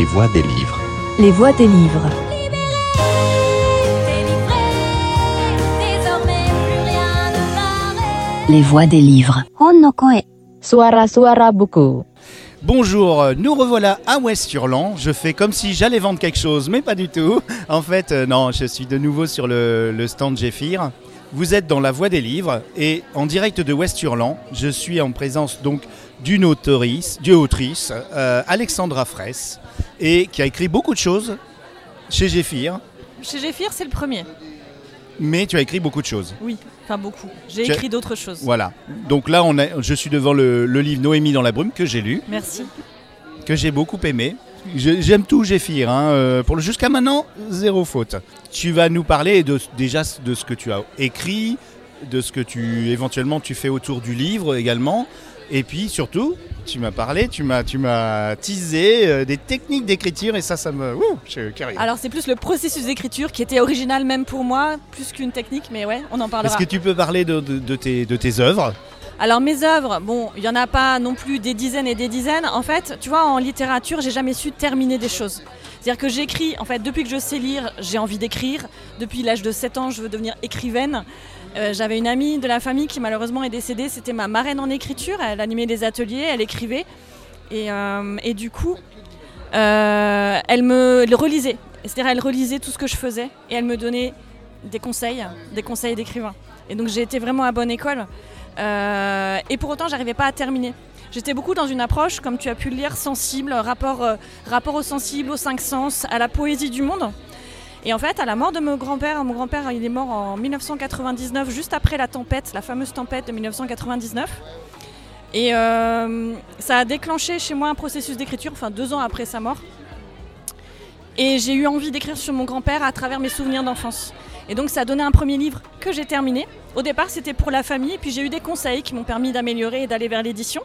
Les voix des livres. Les voix des livres. Les voix des livres. Suara-suara buku. Bonjour, nous revoilà à West-Hurlan. Je fais comme si j'allais vendre quelque chose, mais pas du tout. En fait, euh, non, je suis de nouveau sur le, le stand Géphir. Vous êtes dans la voie des livres et en direct de West-Hurlan, je suis en présence donc d'une autrice, d'une autrice euh, Alexandra Fraisse, et qui a écrit beaucoup de choses chez Géphir, Chez Géphir, c'est le premier. mais tu as écrit beaucoup de choses. Oui, enfin beaucoup. J'ai Tu as- écrit d'autres choses. Voilà. Donc là, on je suis devant le, le livre Noémie dans la brume que j'ai lu. Merci. que j'ai beaucoup aimé. Je- J'aime tout Géphir, hein, euh, pour le jusqu'à maintenant, zéro faute. Tu vas nous parler de, déjà de ce que tu as écrit, de ce que tu éventuellement tu fais autour du livre également, et puis surtout, tu m'as parlé, tu m'as tu m'as teasé euh, des techniques d'écriture et ça, ça me, ouh, je suis curieux. Alors c'est plus le processus d'écriture qui était original même pour moi, plus qu'une technique, mais ouais, on en parlera. Est-ce que tu peux parler de, de- de tes, de tes œuvres? Alors mes œuvres, bon, il y en a pas non plus des dizaines et des dizaines. En fait, tu vois, en littérature, j'ai jamais su terminer des choses. C'est-à-dire que j'écris, en fait, depuis que je sais lire, j'ai envie d'écrire. Depuis l'âge de 7 ans, je veux devenir écrivaine. Euh, J'avais une amie de la famille qui malheureusement est décédée, c'était ma marraine en écriture. Elle animait des ateliers, elle écrivait. Et, euh, du coup, euh, elle me relisait. C'est-à-dire, elle relisait tout ce que je faisais et elle me donnait des conseils, des conseils d'écrivain. Et donc, j'ai été vraiment à bonne école. Et pour autant, j'arrivais pas à terminer. J'étais beaucoup dans une approche, comme tu as pu le lire, sensible, rapport, rapport au sensible, aux cinq sens, à la poésie du monde. Et en fait, à la mort de mon grand-père, mon grand-père il est mort en 1999, juste après la tempête, la fameuse tempête de 1999. Et euh, ça a déclenché chez moi un processus d'écriture, enfin deux ans après sa mort. Et j'ai eu envie d'écrire sur mon grand-père à travers mes souvenirs d'enfance. Et donc ça a donné un premier livre que j'ai terminé. Au départ c'était pour la famille, puis j'ai eu des conseils qui m'ont permis d'améliorer et d'aller vers l'édition.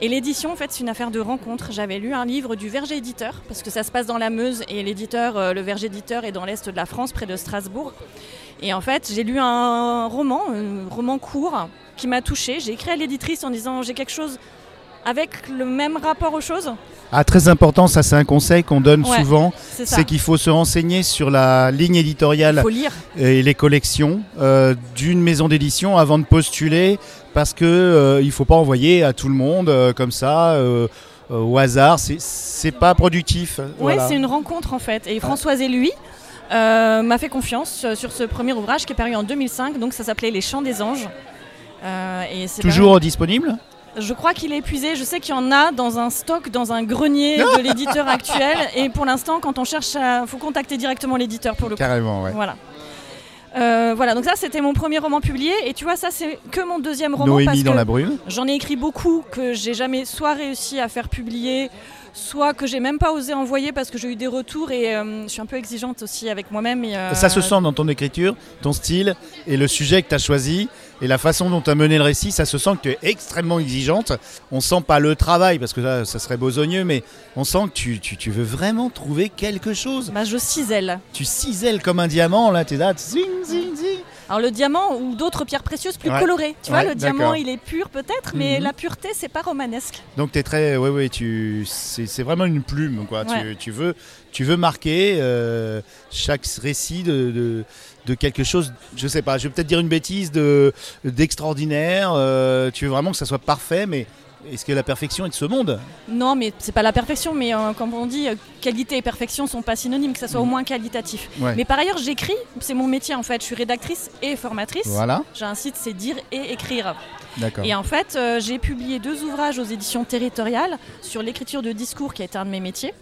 Et l'édition, en fait, c'est une affaire de rencontre. J'avais lu un livre du Verger Éditeur, parce que ça se passe dans la Meuse, et l'éditeur, euh, le Verger Éditeur, est dans l'est de la France, près de Strasbourg. Et en fait, j'ai lu un roman, un roman court, qui m'a touchée. J'ai écrit à l'éditrice en disant j'ai quelque chose avec le même rapport aux choses. Ah, très important, ça c'est un conseil qu'on donne Ouais, souvent, C'est qu'il faut se renseigner sur la ligne éditoriale faut lire. et les collections euh, d'une maison d'édition avant de postuler parce que euh, il faut pas envoyer à tout le monde euh, comme ça euh, au hasard c'est c'est pas productif Oui, Voilà. c'est une rencontre en fait. Et Françoise et lui m'a fait confiance sur ce premier ouvrage qui est paru en 2005. Donc ça s'appelait Les Chants des Anges. Et toujours disponible? Je crois qu'il est épuisé. Je sais qu'il y en a dans un stock, dans un grenier de l'éditeur actuel. Et pour l'instant, quand on cherche, il faut contacter directement l'éditeur pour le coup. carrément ouais. Voilà. Euh, voilà, donc ça c'était mon premier roman publié et tu vois ça c'est que mon deuxième roman parce Noémie dans que la brume J'en ai écrit beaucoup que j'ai jamais soit réussi à faire publier, soit que j'ai même pas osé envoyer parce que j'ai eu des retours et euh, je suis un peu exigeante aussi avec moi-même. et, euh, ça se sent dans ton écriture ton style et le sujet que tu as choisi et la façon dont tu as mené le récit ça se sent que tu es extrêmement exigeante on sent pas le travail parce que là ça serait besogneux mais on sent que tu, tu, tu veux vraiment trouver quelque chose Bah, je cisèle. tu cisèles comme un diamant là t'es là zing, zing, zing. Alors le diamant ou d'autres pierres précieuses plus Ouais. colorées. Tu vois, Ouais, le diamant il est pur peut-être, mais Mhm. la pureté c'est pas romanesque. Donc tu es très, ouais, ouais, tu, c'est vraiment une plume, quoi. Tu, tu veux, tu veux marquer euh, chaque récit de, de, de quelque chose. Je sais pas, je vais peut-être dire une bêtise de d'extraordinaire. euh, tu veux vraiment que ça soit parfait, mais est-ce que la perfection est de ce monde Non, mais c'est pas la perfection, mais euh, comme on dit, euh, qualité et perfection sont pas synonymes, que ça soit au moins qualitatif. Ouais. Mais par ailleurs, j'écris, c'est mon métier en fait. Je suis rédactrice et formatrice. Voilà, J'ai un site, c'est dire et écrire. d'accord. Et en fait, euh, j'ai publié deux ouvrages aux éditions territoriales sur l'écriture de discours, qui est un de mes métiers.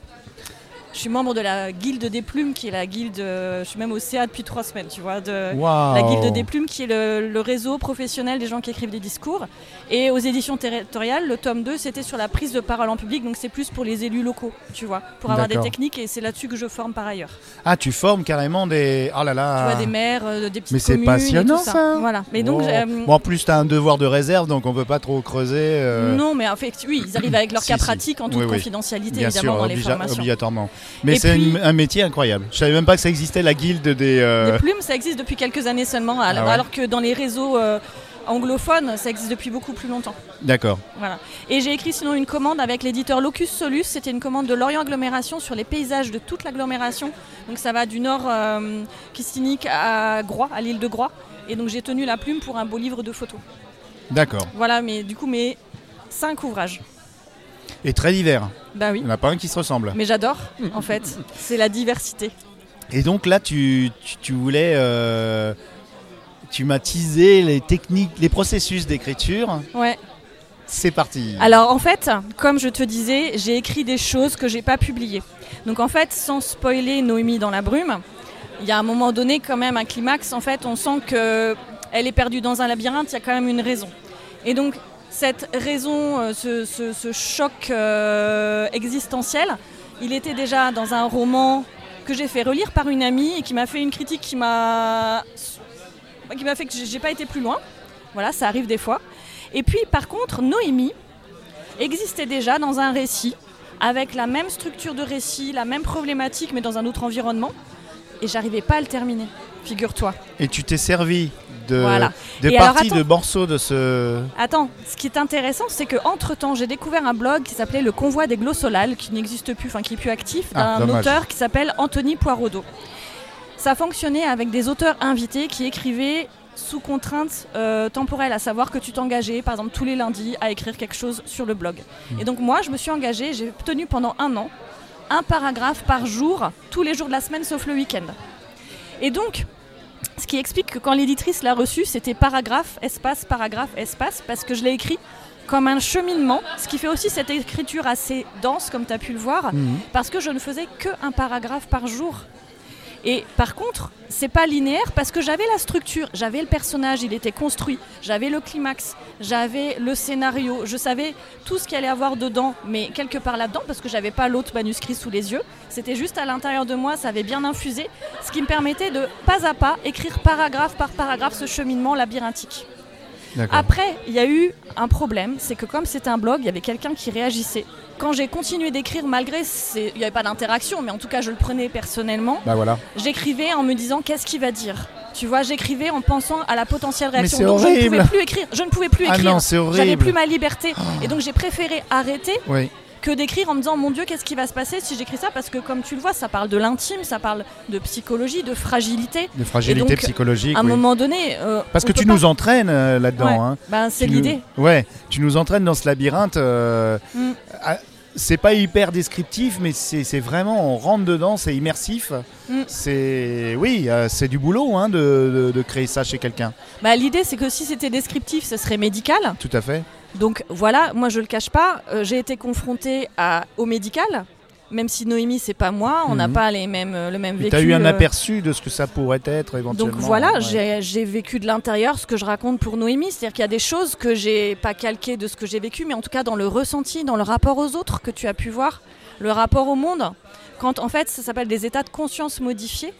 Je suis membre de la Guilde des Plumes, qui est la guilde. euh, je suis même au CA depuis trois semaines, tu vois. De. La Guilde des Plumes, qui est le, le réseau professionnel des gens qui écrivent des discours. Et aux éditions territoriales, le tome 2, c'était sur la prise de parole en public, donc c'est plus pour les élus locaux, tu vois, pour avoir des techniques, et c'est là-dessus que je forme par ailleurs. Ah, tu formes carrément des. Oh là là. Tu vois, des maires, euh, des petites Mais c'est passionnant, ça. Voilà. Mais donc, euh, Bon, en plus, tu as un devoir de réserve, donc on peut pas trop creuser. euh, Non, mais en fait, oui, ils arrivent avec leur Si, cas si. pratique en toute Oui, confidentialité, évidemment, sûr, dans les formations. obligatoirement. Mais c'est puis- un métier incroyable. Je savais même pas que ça existait, la guilde des. euh, Des plumes, ça existe depuis quelques années seulement, alors, Ah ouais alors que dans les réseaux euh, anglophone, ça existe depuis beaucoup plus longtemps. D'accord. Voilà. Et j'ai écrit sinon une commande avec l'éditeur Locus Solus. C'était une commande de Lorient Agglomération sur les paysages de toute l'agglomération. Donc ça va du nord euh, Kistinic à Groix, à l'île de Groix. Et donc j'ai tenu la plume pour un beau livre de photos. D'accord. Voilà, mais du coup, mes cinq ouvrages. Et très divers. Bah oui. Il n'y en a pas un qui se ressemble. Mais j'adore, en fait. C'est la diversité. Et donc là, tu, tu, tu voulais. euh, tu m'as teasé les techniques, les processus d'écriture. Ouais. C'est parti. Alors en fait, comme je te disais, j'ai écrit des choses que j'ai pas publiées. Donc en fait, sans spoiler Noémie dans la brume, il y a un moment donné quand même un climax. En fait, on sent que elle est perdue dans un labyrinthe. Il y a quand même une raison. Et donc cette raison, euh, ce, choc euh, existentiel, il était déjà dans un roman que j'ai fait relire par une amie et qui m'a fait une critique qui m'a qui m'a fait que j'ai pas été plus loin. Voilà, ça arrive des fois. Et puis par contre, Noémie existait déjà dans un récit avec la même structure de récit, la même problématique, mais dans un autre environnement. Et j'arrivais pas à le terminer, figure-toi. Et tu t'es servi de, Voilà. de parties de morceaux de ce. Attends, ce qui est intéressant, c'est que entre temps, j'ai découvert un blog qui s'appelait Le Convoi des Glossolales, qui n'existe plus, enfin qui est plus actif, Ah, d'un auteur qui s'appelle Anthony Poirodeau. Ça fonctionnait avec des auteurs invités qui écrivaient sous contrainte euh, temporelle, à savoir que tu t'engageais, par exemple, tous les lundis à écrire quelque chose sur le blog. Hmm. Et donc moi, je me suis engagée, j'ai tenu pendant un an un paragraphe par jour, tous les jours de la semaine, sauf le week-end. Et donc, ce qui explique que quand l'éditrice l'a reçu, c'était paragraphe, espace, paragraphe, espace, parce que je l'ai écrit comme un cheminement, ce qui fait aussi cette écriture assez dense, comme tu as pu le voir, Mhm. parce que je ne faisais que un paragraphe par jour. Et par contre, c'est pas linéaire parce que j'avais la structure, j'avais le personnage, il était construit, j'avais le climax, j'avais le scénario, je savais tout ce qu'il allait avoir dedans, mais quelque part là-dedans parce que j'avais pas l'autre manuscrit sous les yeux. C'était juste à l'intérieur de moi, ça avait bien infusé, ce qui me permettait de pas à pas écrire paragraphe par paragraphe ce cheminement labyrinthique. Après, il y a eu un problème, c'est que comme c'était un blog, il y avait quelqu'un qui réagissait. Quand j'ai continué d'écrire, malgré, il n'y avait pas d'interaction, mais en tout cas je le prenais personnellement, Bah voilà. j'écrivais en me disant qu'est-ce qu'il va dire? Tu vois, j'écrivais en pensant à la potentielle réaction. donc je ne horrible. pouvais plus écrire. Je ne pouvais plus Ah écrire. J'avais horrible. plus ma liberté. Et donc j'ai préféré arrêter Oui. Que d'écrire en me disant mon Dieu, qu'est-ce qui va se passer si j'écris ça? Parce que comme tu le vois, ça parle de l'intime, ça parle de psychologie, de fragilité. De fragilité donc, psychologique. À un oui. moment donné. euh, Parce que peut tu pas- nous entraînes euh, là-dedans. Ouais. hein. Ben, c'est Tu nous- l'idée. Ouais, tu nous entraînes dans ce labyrinthe. euh, Mm. à- C'est pas hyper descriptif, mais c'est c'est vraiment, on rentre dedans, c'est immersif. Mm. C'est, oui, euh, c'est du boulot hein, de, de- de créer ça chez quelqu'un. Bah, l'idée, c'est que si c'était descriptif, ce serait médical. Tout à fait. Donc voilà, moi je le cache pas, euh, j'ai été confrontée à, au médical. Même si Noémie, c'est pas moi, on n'a Mhm. pas les mêmes, euh, le même Tu vécu. as eu un euh, aperçu de ce que ça pourrait être éventuellement. Donc voilà, ouais. j'ai vécu de l'intérieur ce que je raconte pour Noémie. C'est-à-dire qu'il y a des choses que j'ai pas calquées de ce que j'ai vécu, mais en tout cas dans le ressenti, dans le rapport aux autres que tu as pu voir, le rapport au monde. Quand en fait, ça s'appelle des états de conscience modifiés.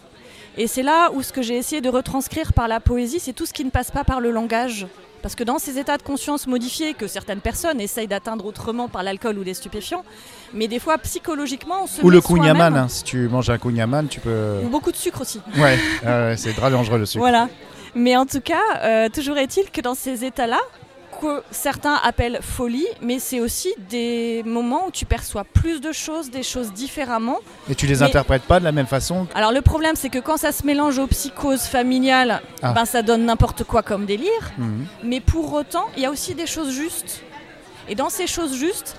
Et c'est là où ce que j'ai essayé de retranscrire par la poésie, c'est tout ce qui ne passe pas par le langage. Parce que dans ces états de conscience modifiés que certaines personnes essayent d'atteindre autrement par l'alcool ou des stupéfiants, mais des fois psychologiquement on se Ou met le kunyaman, hein, si tu manges un kunyaman, tu peux. ou beaucoup de sucre aussi. Ouais, euh, c'est très dangereux le sucre. Voilà. Mais en tout cas, euh, toujours est-il que dans ces états-là, que certains appellent folie, mais c'est aussi des moments où tu perçois plus de choses, des choses différemment. Et tu les Mais- interprètes pas de la même façon. Alors le problème, c'est que quand ça se mélange aux psychoses familiales, Ah. ben, ça donne n'importe quoi comme délire. Mhm. Mais pour autant, il y a aussi des choses justes. Et dans ces choses justes,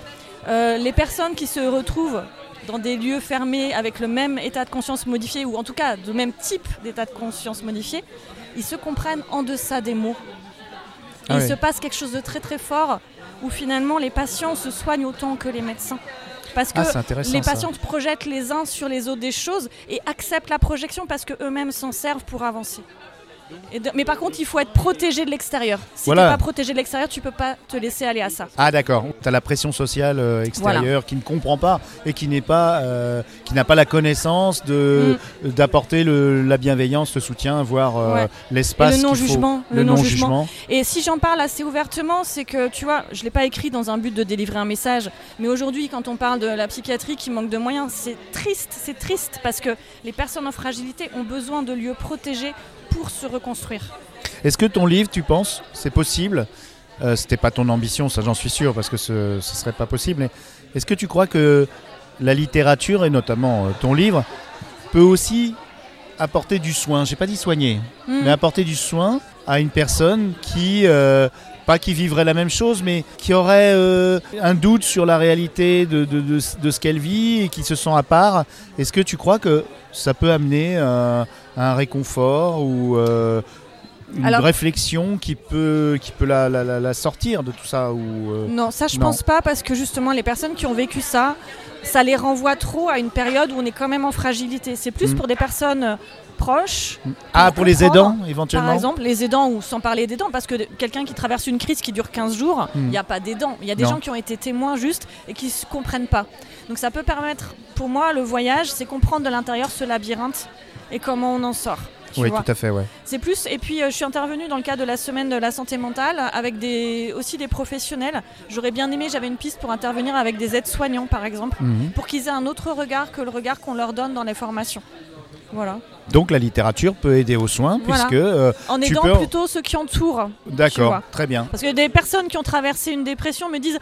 euh, les personnes qui se retrouvent dans des lieux fermés avec le même état de conscience modifié, ou en tout cas le même type d'état de conscience modifié, ils se comprennent en deçà des mots. Et Ah il oui. se passe quelque chose de très très fort où finalement les patients se soignent autant que les médecins. Parce que Ah, intéressant. les ça. patients projettent les uns sur les autres des choses et acceptent la projection parce qu'eux-mêmes s'en servent pour avancer. Et de- mais par contre, il faut être protégé de l'extérieur. Si Voilà. tu n'es pas protégé de l'extérieur, tu peux pas te laisser aller à ça. Ah d'accord, tu as la pression sociale euh, extérieure qui ne comprend pas et qui n'est pas euh, qui n'a pas la connaissance de d'apporter le- la bienveillance, le soutien, voire euh, Mm. Ouais. l'espace le qu'il faut- non-jugement, le le non-jugement. non-jugement. Et si j'en parle assez ouvertement, c'est que tu vois, je l'ai pas écrit dans un but de délivrer un message, mais aujourd'hui, quand on parle de la psychiatrie qui manque de moyens, c'est triste, c'est triste parce que les personnes en fragilité ont besoin de lieux protégés pour se reconstruire. Est-ce que ton livre, tu penses, c'est possible euh, C'était pas ton ambition, ça j'en suis sûr, parce que ce, ce serait pas possible. Est-ce que tu crois que la littérature, et notamment euh, ton livre, peut aussi apporter du soin J'ai pas dit soigner, Mm. mais apporter du soin à une personne qui, euh, pas qui vivrait la même chose, mais qui aurait euh, un doute sur la réalité de, de- de- de ce qu'elle vit et qui se sent à part. Est-ce que tu crois que ça peut amener euh, un réconfort ou une Alors- réflexion qui peut, qui peut la, la- la- la sortir de tout ça ou, euh, Non, ça je Non. pense pas parce que justement les personnes qui ont vécu ça, ça les renvoie trop à une période où on est quand même en fragilité. C'est plus Mm. pour des personnes euh, proches, Ah, pour les aidants par éventuellement exemple les aidants ou sans parler d'aidants, parce que quelqu'un qui traverse une crise qui dure 15 jours, il Mm. n'y a pas d'aidants. Il y a des Non. gens qui ont été témoins juste et qui ne se comprennent pas. Donc ça peut permettre, pour moi, le voyage, c'est comprendre de l'intérieur ce labyrinthe et comment on en sort. Tu Oui, vois. tout à fait, ouais. C'est plus, et puis euh, je suis intervenue dans le cadre de la semaine de la santé mentale avec des, aussi des professionnels. J'aurais bien aimé, j'avais une piste pour intervenir avec des aides-soignants par exemple, Mhm. pour qu'ils aient un autre regard que le regard qu'on leur donne dans les formations. Voilà. Donc la littérature peut aider aux soins, Voilà. puisque... euh, En Tu aidant peux- plutôt ceux qui entourent. D'accord, très bien. Parce que des personnes qui ont traversé une dépression me disent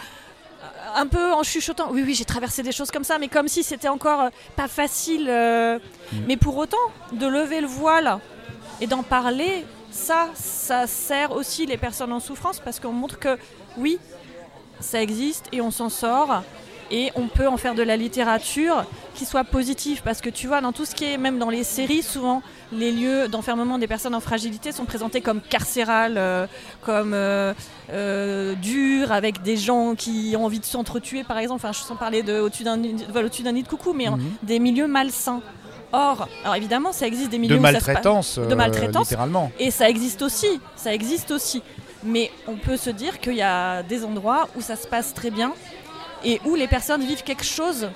un peu en chuchotant, oui oui j'ai traversé des choses comme ça, mais comme si c'était encore euh, pas facile. euh, Mm. Mais pour autant, de lever le voile et d'en parler, ça, ça sert aussi les personnes en souffrance parce qu'on montre que oui, ça existe et on s'en sort. Et on peut en faire de la littérature qui soit positive. Parce que tu vois, dans tout ce qui est, même dans les séries, souvent, les lieux d'enfermement des personnes en fragilité sont présentés comme carcérales, euh, comme euh, euh, durs, avec des gens qui ont envie de s'entretuer, par exemple. Enfin, je sens parler de au-dessus d'un au-dessus d'un nid de coucou, mais Mhm. des milieux malsains. Or, alors évidemment, ça existe des De milieux où ça se passe- maltraitance, de maltraitance. littéralement. et ça existe aussi, ça existe aussi. Mais on peut se dire qu'il y a des endroits où ça se passe très bien et où les personnes vivent quelque chose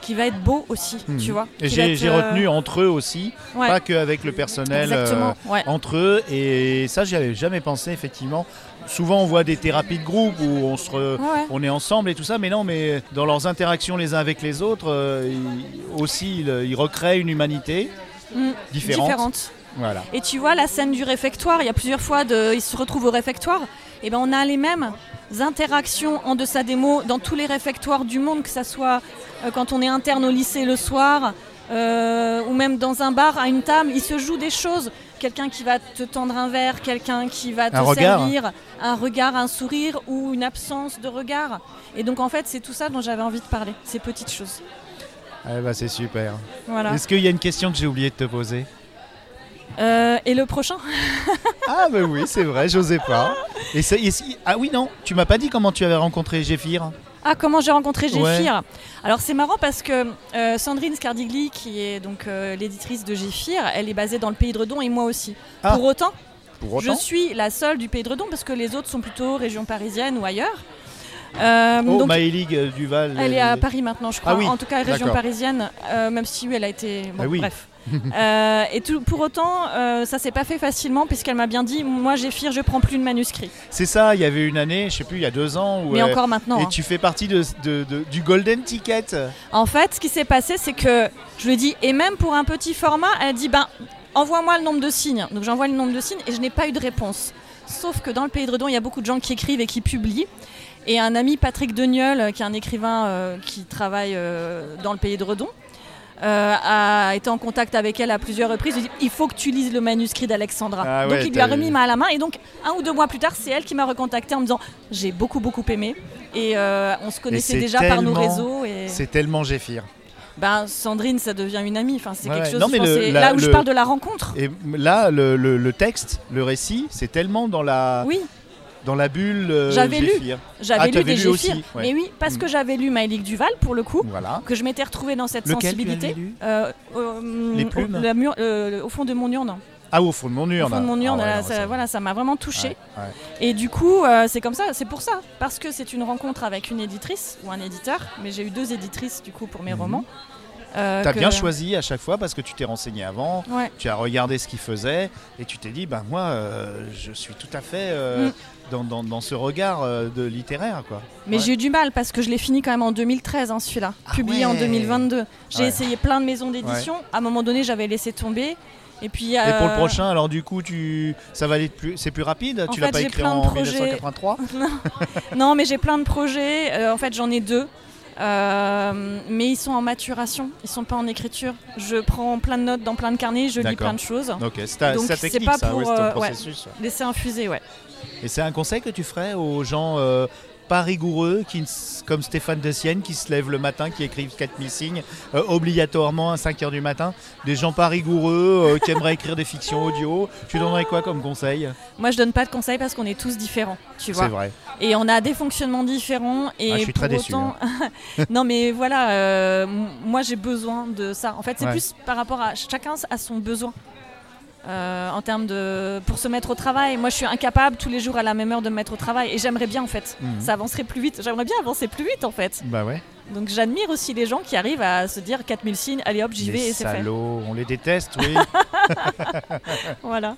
qui va être beau aussi, Mhm. tu vois. Et j'ai euh, retenu entre eux aussi, ouais, pas qu'avec le personnel, euh, ouais. entre eux. Et ça, j'y avais jamais pensé, effectivement. Souvent, on voit des thérapies de groupe où on, se re- Ouais, ouais. on est ensemble et tout ça, mais non, mais dans leurs interactions les uns avec les autres, euh, ils- aussi, ils, ils recréent une humanité Mm. différente. Différente. Voilà. Et tu vois la scène du réfectoire, il y a plusieurs fois, de, ils se retrouvent au réfectoire, et ben on a les mêmes interactions en deçà des mots dans tous les réfectoires du monde, que ça soit euh, quand on est interne au lycée le soir, euh, ou même dans un bar à une table, il se joue des choses. Quelqu'un qui va te tendre un verre, quelqu'un qui va te Un regard. servir, un regard, un sourire ou une absence de regard. Et donc en fait, c'est tout ça dont j'avais envie de parler, ces petites choses. Eh ben, c'est super. Voilà. Est-ce qu'il y a une question que j'ai oublié de te poser? Euh, et le prochain Ah, ben oui, c'est vrai, j'osais pas. Et et si- ah oui, non, tu m'as pas dit comment tu avais rencontré Géphir Ah, comment j'ai rencontré Ouais. Géphir Alors c'est marrant parce que euh, Sandrine Scardigli, qui est donc euh, l'éditrice de Géphir, elle est basée dans le Pays de Redon et moi aussi. Ah, Pour autant, Pour je autant suis la seule du Pays de Redon parce que les autres sont plutôt région parisienne ou ailleurs. Euh, Oh, donc, Maëlig euh, Duval. elle est à Paris maintenant, je crois. Ah oui, en tout cas, région parisienne, même si oui, elle a été. Bon, Ah oui. bref. Euh, et tout, pour autant, euh, ça s'est pas fait facilement puisqu'elle m'a bien dit moi, Géphir, je prends plus de manuscrits. C'est ça, il y avait une année, je sais plus, il y a deux ans. Où, Mais euh, encore maintenant. Et hein. tu fais partie de, de- de- du Golden Ticket. En fait, ce qui s'est passé, c'est que je lui ai dit, et même pour un petit format, elle dit, ben, envoie-moi le nombre de signes. Donc j'envoie le nombre de signes et je n'ai pas eu de réponse. Sauf que dans le pays de Redon, il y a beaucoup de gens qui écrivent et qui publient. Et un ami, Patrick Deniol, euh, qui est un écrivain euh, qui travaille euh, dans le pays de Redon, euh, a été en contact avec elle à plusieurs reprises. Il dit, il faut que tu lises le manuscrit d'Alexandra. Ah donc ouais, il lui a remis main à la main. Et donc un ou deux mois plus tard, c'est elle qui m'a recontacté en me disant, j'ai beaucoup beaucoup aimé. Et euh, on se connaissait déjà par nos réseaux. Et... C'est tellement Géphir. Ben, Sandrine, ça devient une amie. Enfin, c'est Ouais, quelque chose. Non, mais je pense, le- c'est la- là où je le- parle de la rencontre. Et là, le- le texte, le récit, c'est tellement dans la, Oui, dans la bulle euh, J'avais lu. Géphir. j'avais Ah, lu des lu aussi, ouais. Mais oui, parce Mm. que j'avais lu Maëlik Duval pour le coup, Voilà. que je m'étais retrouvée dans cette Lequel sensibilité. lu? Euh, euh, Les au- plumes? la mur- euh, au fond de mon urne. Ah, au fond de mon Au urne. fond de mon urne, Ah là, non, ça, voilà, ça m'a vraiment touchée. Ouais. Et du coup, c'est comme ça, c'est pour ça, parce que c'est une rencontre avec une éditrice ou un éditeur. Mais j'ai eu deux éditrices du coup pour mes Mhm. romans. Euh, T'as que- bien choisi à chaque fois parce que tu t'es renseigné avant, Ouais. tu as regardé ce qu'il faisait et tu t'es dit, ben moi, euh, je suis tout à fait euh, Mm. dans, dans- dans ce regard euh, de littéraire, quoi. Mais Ouais. j'ai eu du mal parce que je l'ai fini quand même en 2013, hein, celui-là, Ah publié en ouais. 2022. J'ai essayé plein de maisons d'édition. À un moment donné, j'avais laissé tomber. Et puis. Et pour le prochain, alors du coup, tu, ça va aller plus, c'est plus rapide? En tu l'as pas écrit en projets. 1983. Non, mais j'ai plein de projets. Euh, en fait, j'en ai deux. Euh, mais ils sont en maturation, ils sont pas en écriture. Je prends plein de notes dans plein de carnets, je lis plein de choses. Ok, c'est ta, Donc, c'est pas ça, pour, ouais, ton euh, ouais. processus. Laisser infuser, ouais. Et c'est un conseil que tu ferais aux gens euh, pas rigoureux, qui, comme Stéphane de Sienne, qui se lèvent le matin, qui écrivent 4000 signes, euh, obligatoirement à 5h du matin. Des gens pas rigoureux, euh, qui aimeraient écrire des fictions audio. Tu donnerais quoi comme conseil? Moi, je donne pas de conseils parce qu'on est tous différents, tu C'est vois. vrai. Et on a des fonctionnements différents. Et Ah, je suis pour très déçu, autant... non, mais voilà, euh, moi j'ai besoin de ça. En fait, c'est Ouais. plus par rapport à chacun a son besoin. Euh, en termes de pour se mettre au travail, moi je suis incapable tous les jours à la même heure de me mettre au travail et j'aimerais bien en fait, Mhm. ça avancerait plus vite. J'aimerais bien avancer plus vite en fait. Bah ouais. Donc j'admire aussi les gens qui arrivent à se dire 4000 signes, allez hop, j'y vais et c'est fait. on les déteste, oui. Voilà.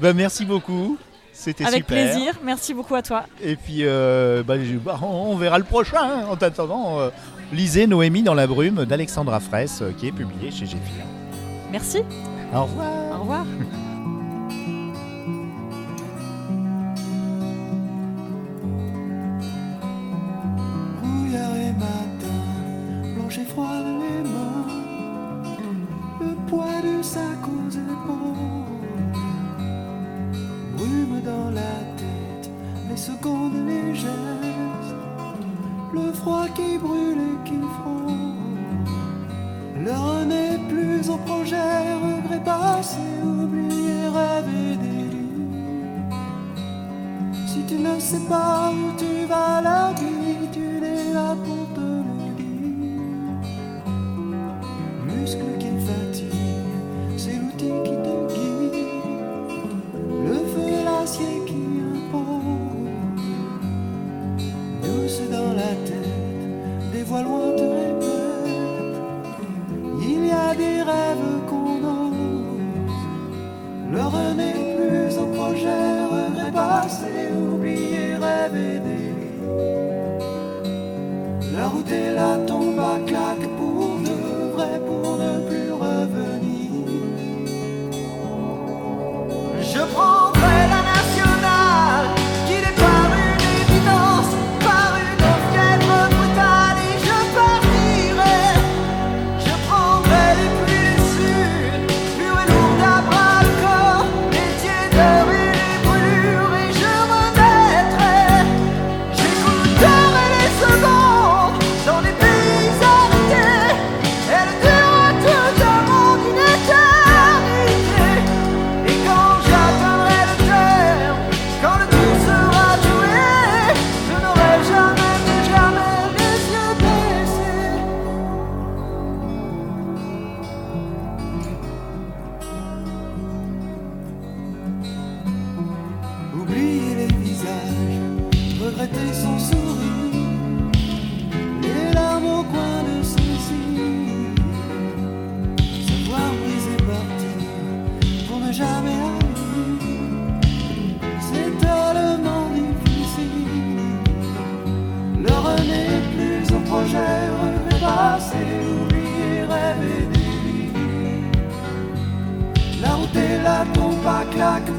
bah merci beaucoup. C'était Avec super. plaisir. Merci beaucoup à toi. Et puis, euh, bah, bah, on verra le prochain. hein. En attendant, euh, lisez Noémie dans la brume d'Alexandra Fraisse, euh, qui est publié chez Géphir. Merci. Au revoir. Au revoir. Brouillard et matin, blanche et froide les mains, le poids du sac aux épaules, brume dans la tête, les secondes, les gestes, le froid qui brûle regret passé, oublié, rêve et délire. Si tu ne sais pas où tu La route est là, tombe à claque